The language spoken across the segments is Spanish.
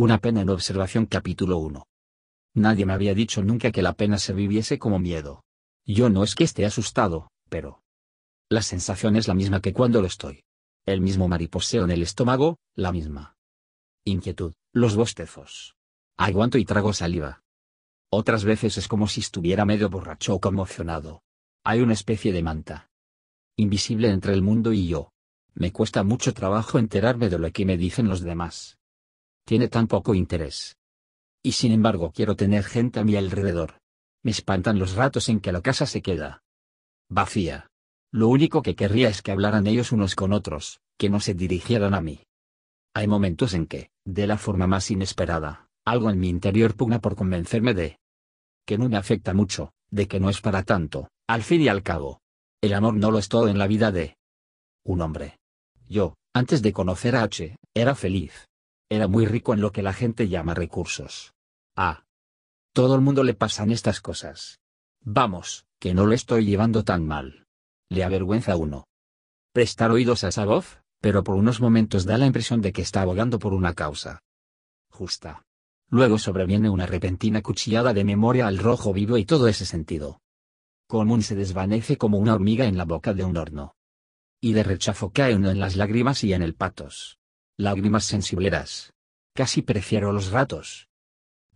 Una pena en observación capítulo 1. Nadie me había dicho nunca que la pena se viviese como miedo. Yo no es que esté asustado, pero... La sensación es la misma que cuando lo estoy. El mismo mariposeo en el estómago, la misma. Inquietud, los bostezos. Aguanto y trago saliva. Otras veces es como si estuviera medio borracho o conmocionado. Hay una especie de manta. Invisible entre el mundo y yo. Me cuesta mucho trabajo enterarme de lo que me dicen los demás. Tiene tan poco interés. Y sin embargo quiero tener gente a mi alrededor. Me espantan los ratos en que la casa se queda vacía. Lo único que querría es que hablaran ellos unos con otros, que no se dirigieran a mí. Hay momentos en que, de la forma más inesperada, algo en mi interior pugna por convencerme de que no me afecta mucho, de que no es para tanto, al fin y al cabo. El amor no lo es todo en la vida de un hombre. Yo, antes de conocer a H, era feliz. Era muy rico en lo que la gente llama recursos. Ah. Todo el mundo le pasan estas cosas. Vamos, que no lo estoy llevando tan mal. Le avergüenza uno. Prestar oídos a esa voz, pero por unos momentos da la impresión de que está abogando por una causa justa. Luego sobreviene una repentina cuchillada de memoria al rojo vivo y todo ese sentido común se desvanece como una hormiga en la boca de un horno. Y de rechazo cae uno en las lágrimas y en el patos. Lágrimas sensibleras. Casi prefiero los ratos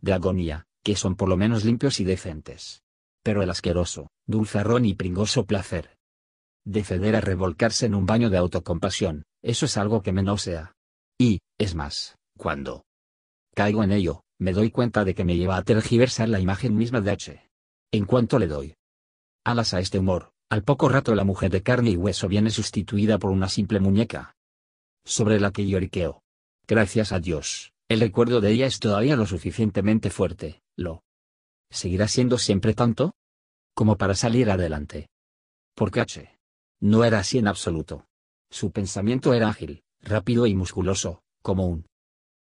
de agonía, que son por lo menos limpios y decentes. Pero el asqueroso, dulzarrón y pringoso placer de ceder a revolcarse en un baño de autocompasión, eso es algo que me nausea. Y, es más, cuando caigo en ello, me doy cuenta de que me lleva a tergiversar la imagen misma de H. En cuanto le doy alas a este humor, al poco rato la mujer de carne y hueso viene sustituida por una simple muñeca. Sobre la que lloriqueo. Gracias a Dios, el recuerdo de ella es todavía lo suficientemente fuerte, lo seguirá siendo siempre tanto como para salir adelante. Porque H. No era así en absoluto. Su pensamiento era ágil, rápido y musculoso, como un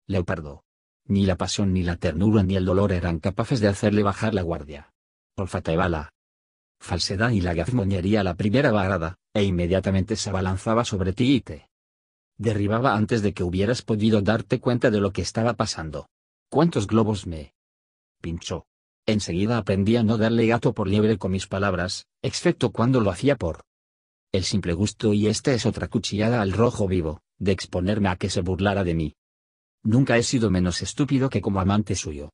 leopardo. Ni la pasión ni la ternura ni el dolor eran capaces de hacerle bajar la guardia. Olfateaba la falsedad y la gazmoñería la primera varada, e inmediatamente se abalanzaba sobre ti y te derribaba antes de que hubieras podido darte cuenta de lo que estaba pasando. ¿Cuántos globos me pinchó? Enseguida aprendí a no darle gato por liebre con mis palabras, excepto cuando lo hacía por el simple gusto y esta es otra cuchillada al rojo vivo, de exponerme a que se burlara de mí. Nunca he sido menos estúpido que como amante suyo.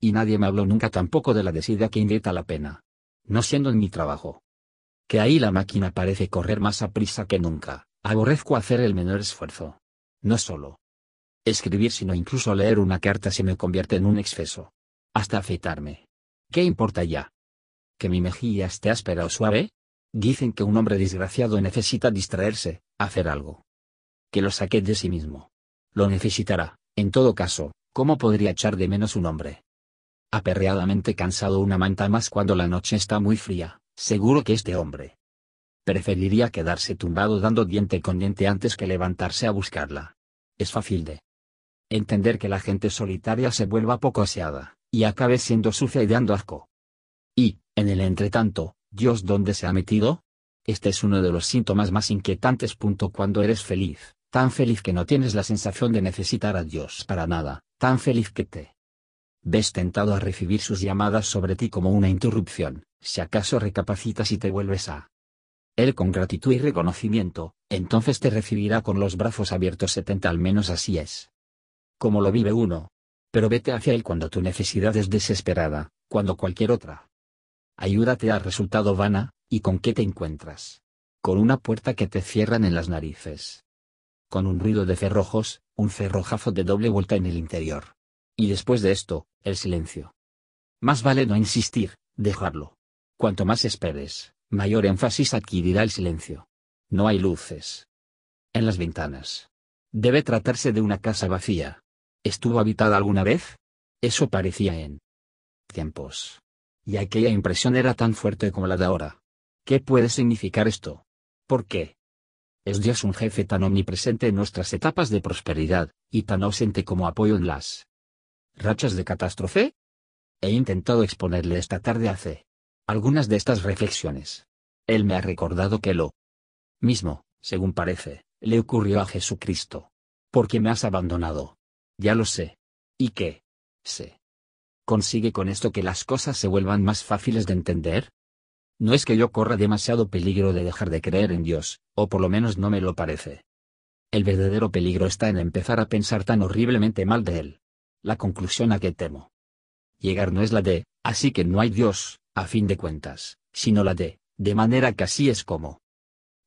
Y nadie me habló nunca tampoco de la desidia que invita la pena. No siendo en mi trabajo. Que ahí la máquina parece correr más a prisa que nunca, aborrezco hacer el menor esfuerzo. No solo escribir sino incluso leer una carta se me convierte en un exceso. Hasta afeitarme. ¿Qué importa ya? ¿Que mi mejilla esté áspera o suave? Dicen que un hombre desgraciado necesita distraerse, hacer algo. Que lo saque de sí mismo. Lo necesitará, en todo caso, ¿cómo podría echar de menos un hombre? Aperreadamente cansado una manta más cuando la noche está muy fría, seguro que este hombre preferiría quedarse tumbado dando diente con diente antes que levantarse a buscarla. Es fácil de entender que la gente solitaria se vuelva poco aseada, y acabe siendo sucia y dando asco. Y, en el entretanto, Dios dónde se ha metido? Este es uno de los síntomas más inquietantes. Cuando eres feliz, tan feliz que no tienes la sensación de necesitar a Dios para nada, tan feliz que te ves tentado a recibir sus llamadas sobre ti como una interrupción, si acaso recapacitas y te vuelves a él con gratitud y reconocimiento, entonces te recibirá con los brazos abiertos 70 al menos así es. Como lo vive uno. Pero vete hacia él cuando tu necesidad es desesperada, cuando cualquier otra ayuda te ha resultado vana, ¿y con qué te encuentras? Con una puerta que te cierran en las narices. Con un ruido de cerrojos, un cerrojazo de doble vuelta en el interior. Y después de esto, el silencio. Más vale no insistir, dejarlo. Cuanto más esperes, mayor énfasis adquirirá el silencio. No hay luces. En las ventanas. Debe tratarse de una casa vacía. ¿Estuvo habitada alguna vez? Eso parecía en tiempos y aquella impresión era tan fuerte como la de ahora. ¿Qué puede significar esto? ¿Por qué? ¿Es Dios un jefe tan omnipresente en nuestras etapas de prosperidad, y tan ausente como apoyo en las rachas de catástrofe? He intentado exponerle esta tarde hace algunas de estas reflexiones. Él me ha recordado que lo mismo, según parece, le ocurrió a Jesucristo. ¿Por qué me has abandonado? Ya lo sé. ¿Y qué? Se consigue con esto que las cosas se vuelvan más fáciles de entender? No es que yo corra demasiado peligro de dejar de creer en Dios, o por lo menos no me lo parece. El verdadero peligro está en empezar a pensar tan horriblemente mal de Él. La conclusión a que temo. Llegar no es la de, así que no hay Dios, a fin de cuentas, sino la de, de manera que así es como.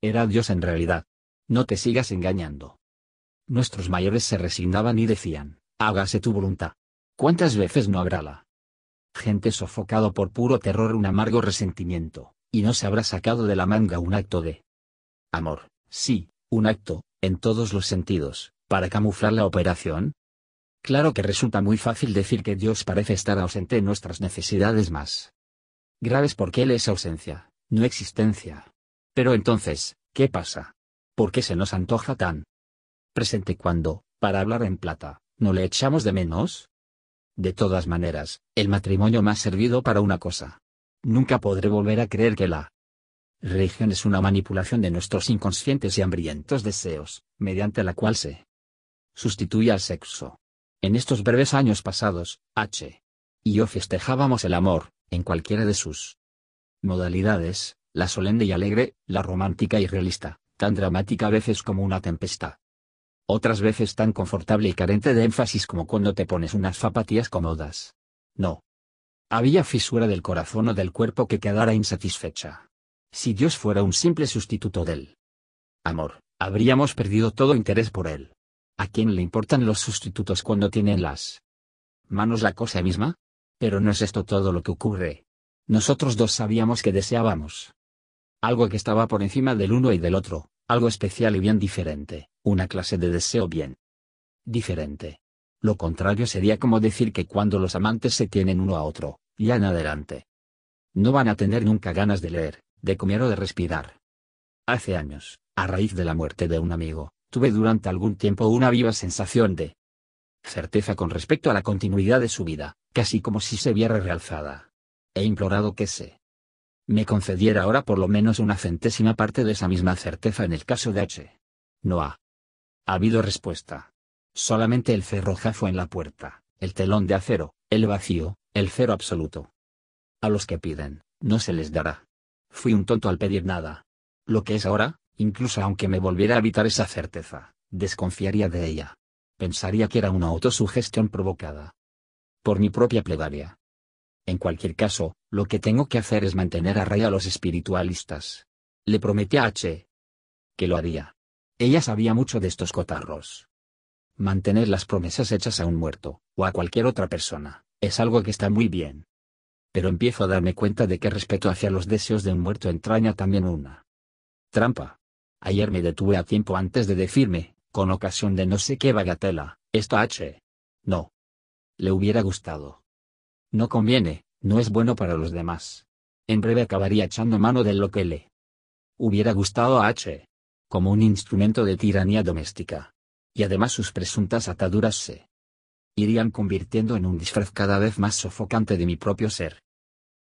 Era Dios en realidad. No te sigas engañando. Nuestros mayores se resignaban y decían, hágase tu voluntad. ¿Cuántas veces no habrá la gente sofocado por puro terror un amargo resentimiento, y no se habrá sacado de la manga un acto de amor, sí, un acto, en todos los sentidos, para camuflar la operación? Claro que resulta muy fácil decir que Dios parece estar ausente en nuestras necesidades más graves porque Él es ausencia, no existencia. Pero entonces, ¿qué pasa? ¿Por qué se nos antoja tan presente cuando, para hablar en plata, no le echamos de menos? De todas maneras, el matrimonio me ha servido para una cosa. Nunca podré volver a creer que la religión es una manipulación de nuestros inconscientes y hambrientos deseos, mediante la cual se sustituye al sexo. En estos breves años pasados, H. y yo festejábamos el amor, en cualquiera de sus modalidades, la solemne y alegre, la romántica y realista, tan dramática a veces como una tempestad otras veces tan confortable y carente de énfasis como cuando te pones unas zapatillas cómodas. No. Había fisura del corazón o del cuerpo que quedara insatisfecha. Si Dios fuera un simple sustituto del amor, habríamos perdido todo interés por él. ¿A quién le importan los sustitutos cuando tienen las manos la cosa misma? Pero no es esto todo lo que ocurre. Nosotros dos sabíamos que deseábamos algo que estaba por encima del uno y del otro, algo especial y bien diferente, una clase de deseo bien diferente. Lo contrario sería como decir que cuando los amantes se tienen uno a otro, ya en adelante, no van a tener nunca ganas de leer, de comer o de respirar. Hace años, a raíz de la muerte de un amigo, tuve durante algún tiempo una viva sensación de certeza con respecto a la continuidad de su vida, casi como si se viera realzada. He implorado que se me concediera ahora por lo menos una centésima parte de esa misma certeza en el caso de H. No ha habido respuesta. Solamente el cerrojazo en la puerta, el telón de acero, el vacío, el cero absoluto. A los que piden, no se les dará. Fui un tonto al pedir nada. Lo que es ahora, incluso aunque me volviera a evitar esa certeza, desconfiaría de ella. Pensaría que era una autosugestión provocada. Por mi propia plegaria. En cualquier caso, lo que tengo que hacer es mantener a raya a los espiritualistas. Le prometí a H. que lo haría. Ella sabía mucho de estos cotarros. Mantener las promesas hechas a un muerto, o a cualquier otra persona, es algo que está muy bien. Pero empiezo a darme cuenta de que respeto hacia los deseos de un muerto entraña también una trampa. Ayer me detuve a tiempo antes de decirme, con ocasión de no sé qué bagatela, esto H. No. Le hubiera gustado. No conviene, no es bueno para los demás. En breve acabaría echando mano de lo que le hubiera gustado a H. Como un instrumento de tiranía doméstica. Y además sus presuntas ataduras se irían convirtiendo en un disfraz cada vez más sofocante de mi propio ser.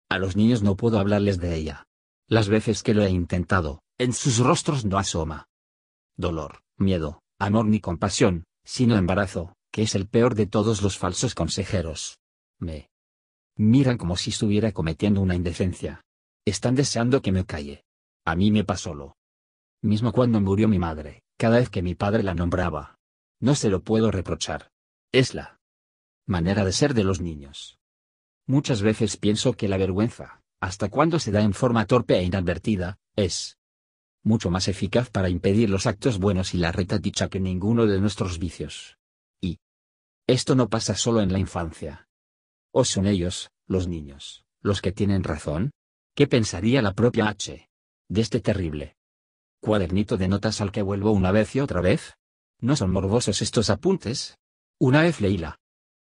A los niños no puedo hablarles de ella. Las veces que lo he intentado, en sus rostros no asoma dolor, miedo, amor ni compasión, sino embarazo, que es el peor de todos los falsos consejeros. Me Miran como si estuviera cometiendo una indecencia. Están deseando que me calle. A mí me pasó lo mismo cuando murió mi madre, cada vez que mi padre la nombraba. No se lo puedo reprochar. Es la manera de ser de los niños. Muchas veces pienso que la vergüenza, hasta cuando se da en forma torpe e inadvertida, es mucho más eficaz para impedir los actos buenos y la reta dicha que ninguno de nuestros vicios. Esto no pasa solo en la infancia. ¿O son ellos, los niños, los que tienen razón? ¿Qué pensaría la propia H? De este terrible cuadernito de notas al que vuelvo una vez y otra vez. ¿No son morbosos estos apuntes? Una vez leí la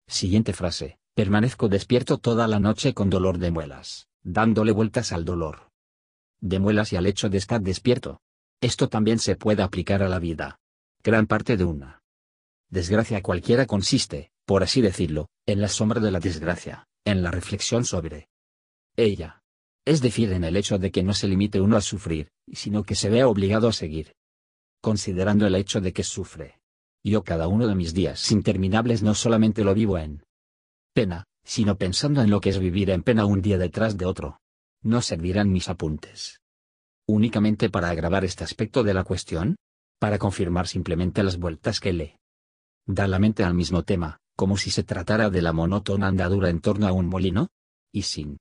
siguiente frase, permanezco despierto toda la noche con dolor de muelas, dándole vueltas al dolor de muelas y al hecho de estar despierto. Esto también se puede aplicar a la vida. Gran parte de una desgracia cualquiera consiste, por así decirlo, en la sombra de la desgracia, en la reflexión sobre ella. Es decir, en el hecho de que no se limite uno a sufrir, sino que se vea obligado a seguir considerando el hecho de que sufre. Yo cada uno de mis días interminables no solamente lo vivo en pena, sino pensando en lo que es vivir en pena un día detrás de otro. No servirán mis apuntes. Únicamente para agravar este aspecto de la cuestión, para confirmar simplemente las vueltas que le da la mente al mismo tema, como si se tratara de la monótona andadura en torno a un molino, y sin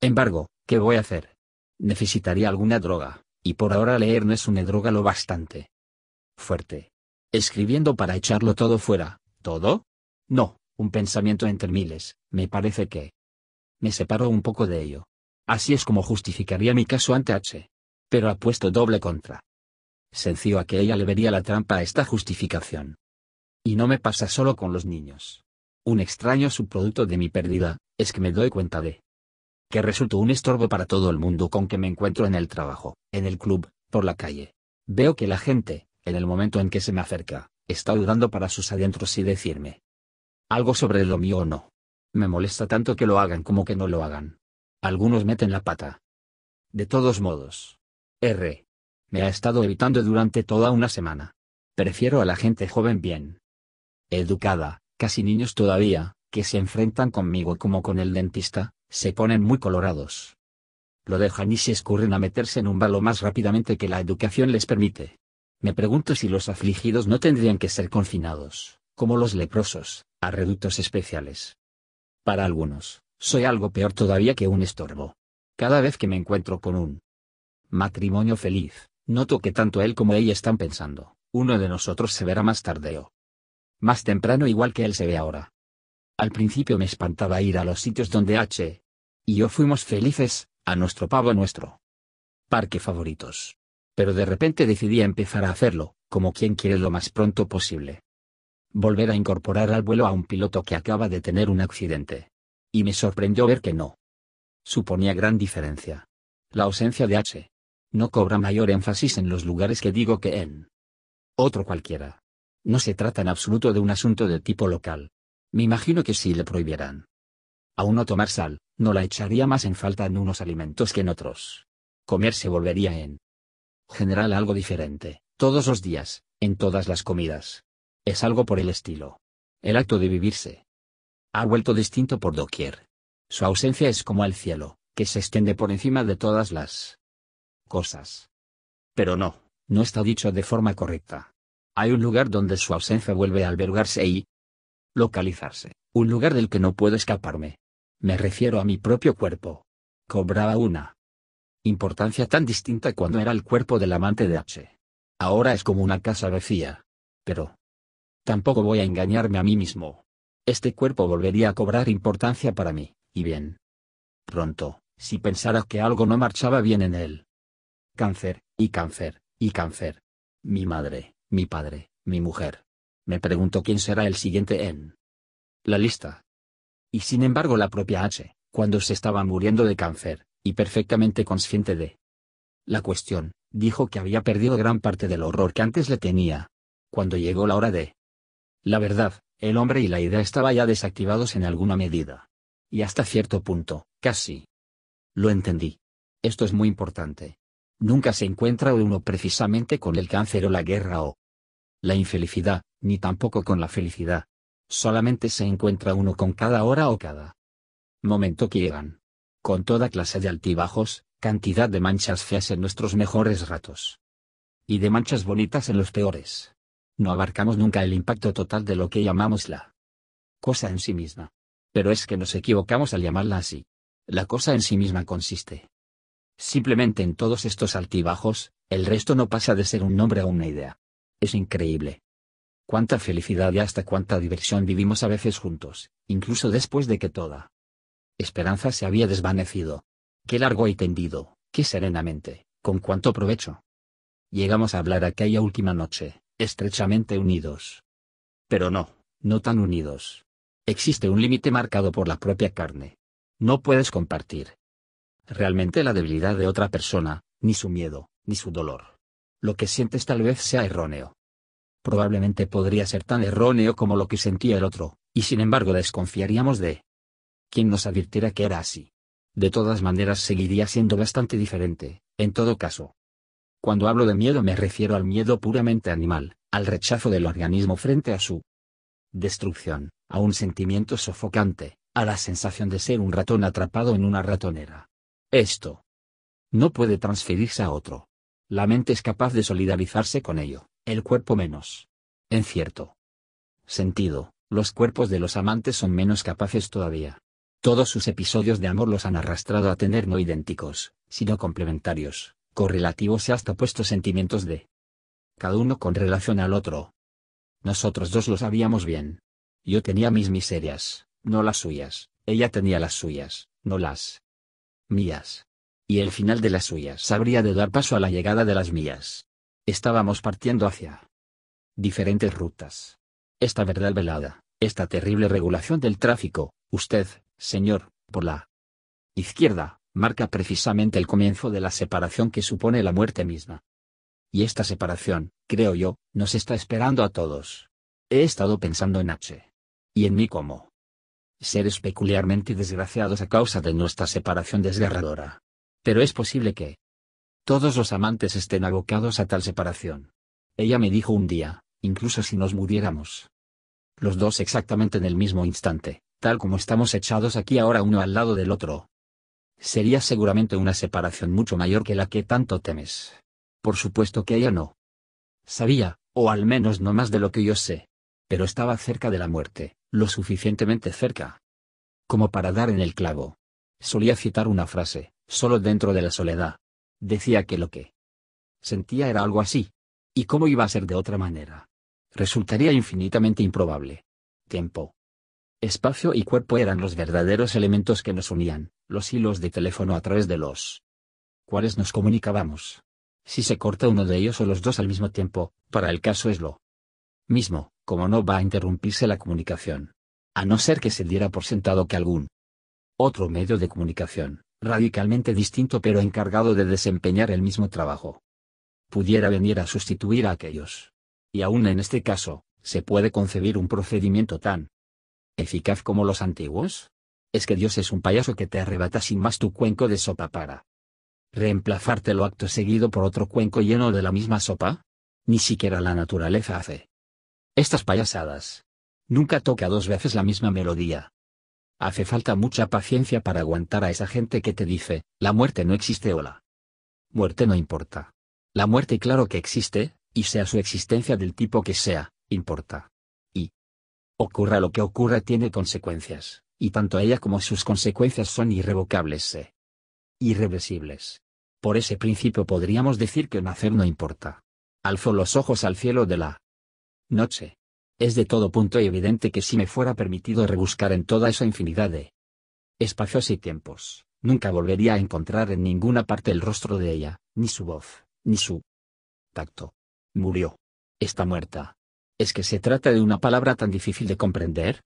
embargo, ¿qué voy a hacer? Necesitaría alguna droga, y por ahora leer no es una droga lo bastante fuerte. Escribiendo para echarlo todo fuera, ¿todo? No, un pensamiento entre miles, me parece que me separo un poco de ello. Así es como justificaría mi caso ante H. Pero apuesto doble contra. Sencillo a que ella le vería la trampa a esta justificación. Y no me pasa solo con los niños. Un extraño subproducto de mi pérdida, es que me doy cuenta de que resulto un estorbo para todo el mundo con que me encuentro en el trabajo, en el club, por la calle. Veo que la gente, en el momento en que se me acerca, está dudando para sus adentros y decirme algo sobre lo mío o no. Me molesta tanto que lo hagan como que no lo hagan. Algunos meten la pata. De todos modos. R. Me ha estado evitando durante toda una semana. Prefiero a la gente joven bien educada, casi niños todavía, que se enfrentan conmigo como con el dentista, se ponen muy colorados. Lo dejan y se escurren a meterse en un balo más rápidamente que la educación les permite. Me pregunto si los afligidos no tendrían que ser confinados, como los leprosos, a reductos especiales. Para algunos, soy algo peor todavía que un estorbo. Cada vez que me encuentro con un matrimonio feliz, noto que tanto él como ella están pensando, uno de nosotros se verá más tarde o más temprano igual que él se ve ahora. Al principio me espantaba ir a los sitios donde H. y yo fuimos felices, a nuestro pavo nuestro parque favoritos. Pero de repente decidí empezar a hacerlo, como quien quiere lo más pronto posible. Volver a incorporar al vuelo a un piloto que acaba de tener un accidente. Y me sorprendió ver que no. Suponía gran diferencia. La ausencia de H. no cobra mayor énfasis en los lugares que digo que en otro cualquiera. No se trata en absoluto de un asunto de tipo local. Me imagino que si le prohibieran a uno tomar sal, no la echaría más en falta en unos alimentos que en otros. Comer se volvería en general algo diferente, todos los días, en todas las comidas. Es algo por el estilo. El acto de vivirse ha vuelto distinto por doquier. Su ausencia es como el cielo, que se extiende por encima de todas las cosas. Pero no, no está dicho de forma correcta. Hay un lugar donde su ausencia vuelve a albergarse y localizarse, un lugar del que no puedo escaparme. Me refiero a mi propio cuerpo. Cobraba una importancia tan distinta cuando era el cuerpo del amante de H. Ahora es como una casa vacía. Pero tampoco voy a engañarme a mí mismo. Este cuerpo volvería a cobrar importancia para mí, y bien. Pronto, si pensara que algo no marchaba bien en él. Cáncer, y cáncer, y cáncer. Mi madre, mi padre, mi mujer. Me pregunto quién será el siguiente en la lista. Y sin embargo la propia H, cuando se estaba muriendo de cáncer, y perfectamente consciente de la cuestión, dijo que había perdido gran parte del horror que antes le tenía. Cuando llegó la hora de la verdad, el hombre y la idea estaban ya desactivados en alguna medida. Y hasta cierto punto, casi. Lo entendí. Esto es muy importante. Nunca se encuentra uno precisamente con el cáncer o la guerra o la infelicidad, ni tampoco con la felicidad. Solamente se encuentra uno con cada hora o cada momento que llegan. Con toda clase de altibajos, cantidad de manchas feas en nuestros mejores ratos. Y de manchas bonitas en los peores. No abarcamos nunca el impacto total de lo que llamamos la cosa en sí misma. Pero es que nos equivocamos al llamarla así. La cosa en sí misma consiste simplemente en todos estos altibajos, el resto no pasa de ser un nombre o una idea. Es increíble. Cuánta felicidad y hasta cuánta diversión vivimos a veces juntos, incluso después de que toda esperanza se había desvanecido. Qué largo y tendido, qué serenamente, con cuánto provecho. Llegamos a hablar aquella última noche, estrechamente unidos. Pero no, no tan unidos. Existe un límite marcado por la propia carne. No puedes compartir realmente la debilidad de otra persona, ni su miedo, ni su dolor. Lo que sientes tal vez sea erróneo. Probablemente podría ser tan erróneo como lo que sentía el otro, y sin embargo desconfiaríamos de quien nos advirtiera que era así. De todas maneras seguiría siendo bastante diferente, en todo caso. Cuando hablo de miedo me refiero al miedo puramente animal, al rechazo del organismo frente a su destrucción, a un sentimiento sofocante, a la sensación de ser un ratón atrapado en una ratonera. Esto no puede transferirse a otro. La mente es capaz de solidarizarse con ello, el cuerpo menos. En cierto sentido, los cuerpos de los amantes son menos capaces todavía. Todos sus episodios de amor los han arrastrado a tener no idénticos, sino complementarios, correlativos y hasta puestos sentimientos de cada uno con relación al otro. Nosotros dos lo sabíamos bien. Yo tenía mis miserias, no las suyas, ella tenía las suyas, no las mías. Y el final de las suyas habría de dar paso a la llegada de las mías. Estábamos partiendo hacia diferentes rutas. Esta verdad velada, esta terrible regulación del tráfico, usted, señor, por la izquierda, marca precisamente el comienzo de la separación que supone la muerte misma. Y esta separación, creo yo, nos está esperando a todos. He estado pensando en H. Y en mí como seres peculiarmente desgraciados a causa de nuestra separación desgarradora. Pero es posible que todos los amantes estén abocados a tal separación. Ella me dijo un día, incluso si nos muriéramos. Los dos exactamente en el mismo instante, tal como estamos echados aquí ahora uno al lado del otro. Sería seguramente una separación mucho mayor que la que tanto temes. Por supuesto que ella no. Sabía, o al menos no más de lo que yo sé. Pero estaba cerca de la muerte, lo suficientemente cerca. Como para dar en el clavo. Solía citar una frase, solo dentro de la soledad. Decía que lo que sentía era algo así. ¿Y cómo iba a ser de otra manera? Resultaría infinitamente improbable. Tiempo. Espacio y cuerpo eran los verdaderos elementos que nos unían, los hilos de teléfono a través de los cuales nos comunicábamos. Si se corta uno de ellos o los dos al mismo tiempo, para el caso es lo mismo, como no va a interrumpirse la comunicación. A no ser que se diera por sentado que algún otro medio de comunicación, radicalmente distinto pero encargado de desempeñar el mismo trabajo, pudiera venir a sustituir a aquellos. Y aún en este caso, ¿se puede concebir un procedimiento tan eficaz como los antiguos? Es que Dios es un payaso que te arrebata sin más tu cuenco de sopa para reemplazártelo acto seguido por otro cuenco lleno de la misma sopa? Ni siquiera la naturaleza hace estas payasadas. Nunca toca dos veces la misma melodía. Hace falta mucha paciencia para aguantar a esa gente que te dice, la muerte no existe o la muerte no importa. La muerte claro que existe, y sea su existencia del tipo que sea, importa. Y ocurra lo que ocurra tiene consecuencias, y tanto ella como sus consecuencias son irrevocables e irreversibles. Por ese principio podríamos decir que nacer no importa. Alzó los ojos al cielo de la noche. Es de todo punto evidente que si me fuera permitido rebuscar en toda esa infinidad de espacios y tiempos, nunca volvería a encontrar en ninguna parte el rostro de ella, ni su voz, ni su tacto. Murió. Está muerta. ¿Es que se trata de una palabra tan difícil de comprender?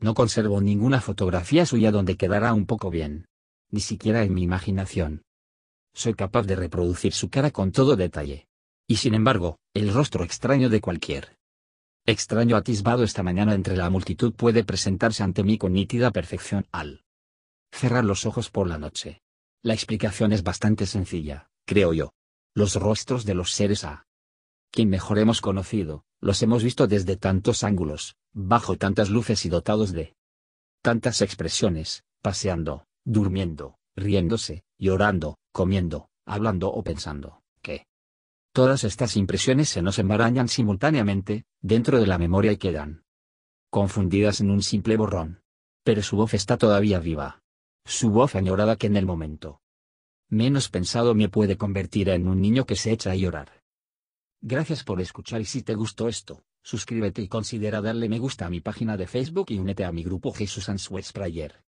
No conservo ninguna fotografía suya donde quedará un poco bien. Ni siquiera en mi imaginación. Soy capaz de reproducir su cara con todo detalle. Y sin embargo, el rostro extraño de cualquier extraño atisbado esta mañana entre la multitud puede presentarse ante mí con nítida perfección al cerrar los ojos por la noche. La explicación es bastante sencilla, creo yo. Los rostros de los seres a quien mejor hemos conocido, los hemos visto desde tantos ángulos, bajo tantas luces y dotados de tantas expresiones, paseando, durmiendo, riéndose, llorando, comiendo, hablando o pensando, todas estas impresiones se nos embarañan simultáneamente, dentro de la memoria y quedan confundidas en un simple borrón. Pero su voz está todavía viva. Su voz añorada que en el momento menos pensado me puede convertir en un niño que se echa a llorar. Gracias por escuchar y si te gustó esto, suscríbete y considera darle me gusta a mi página de Facebook y únete a mi grupo Jesús Answers Prayer.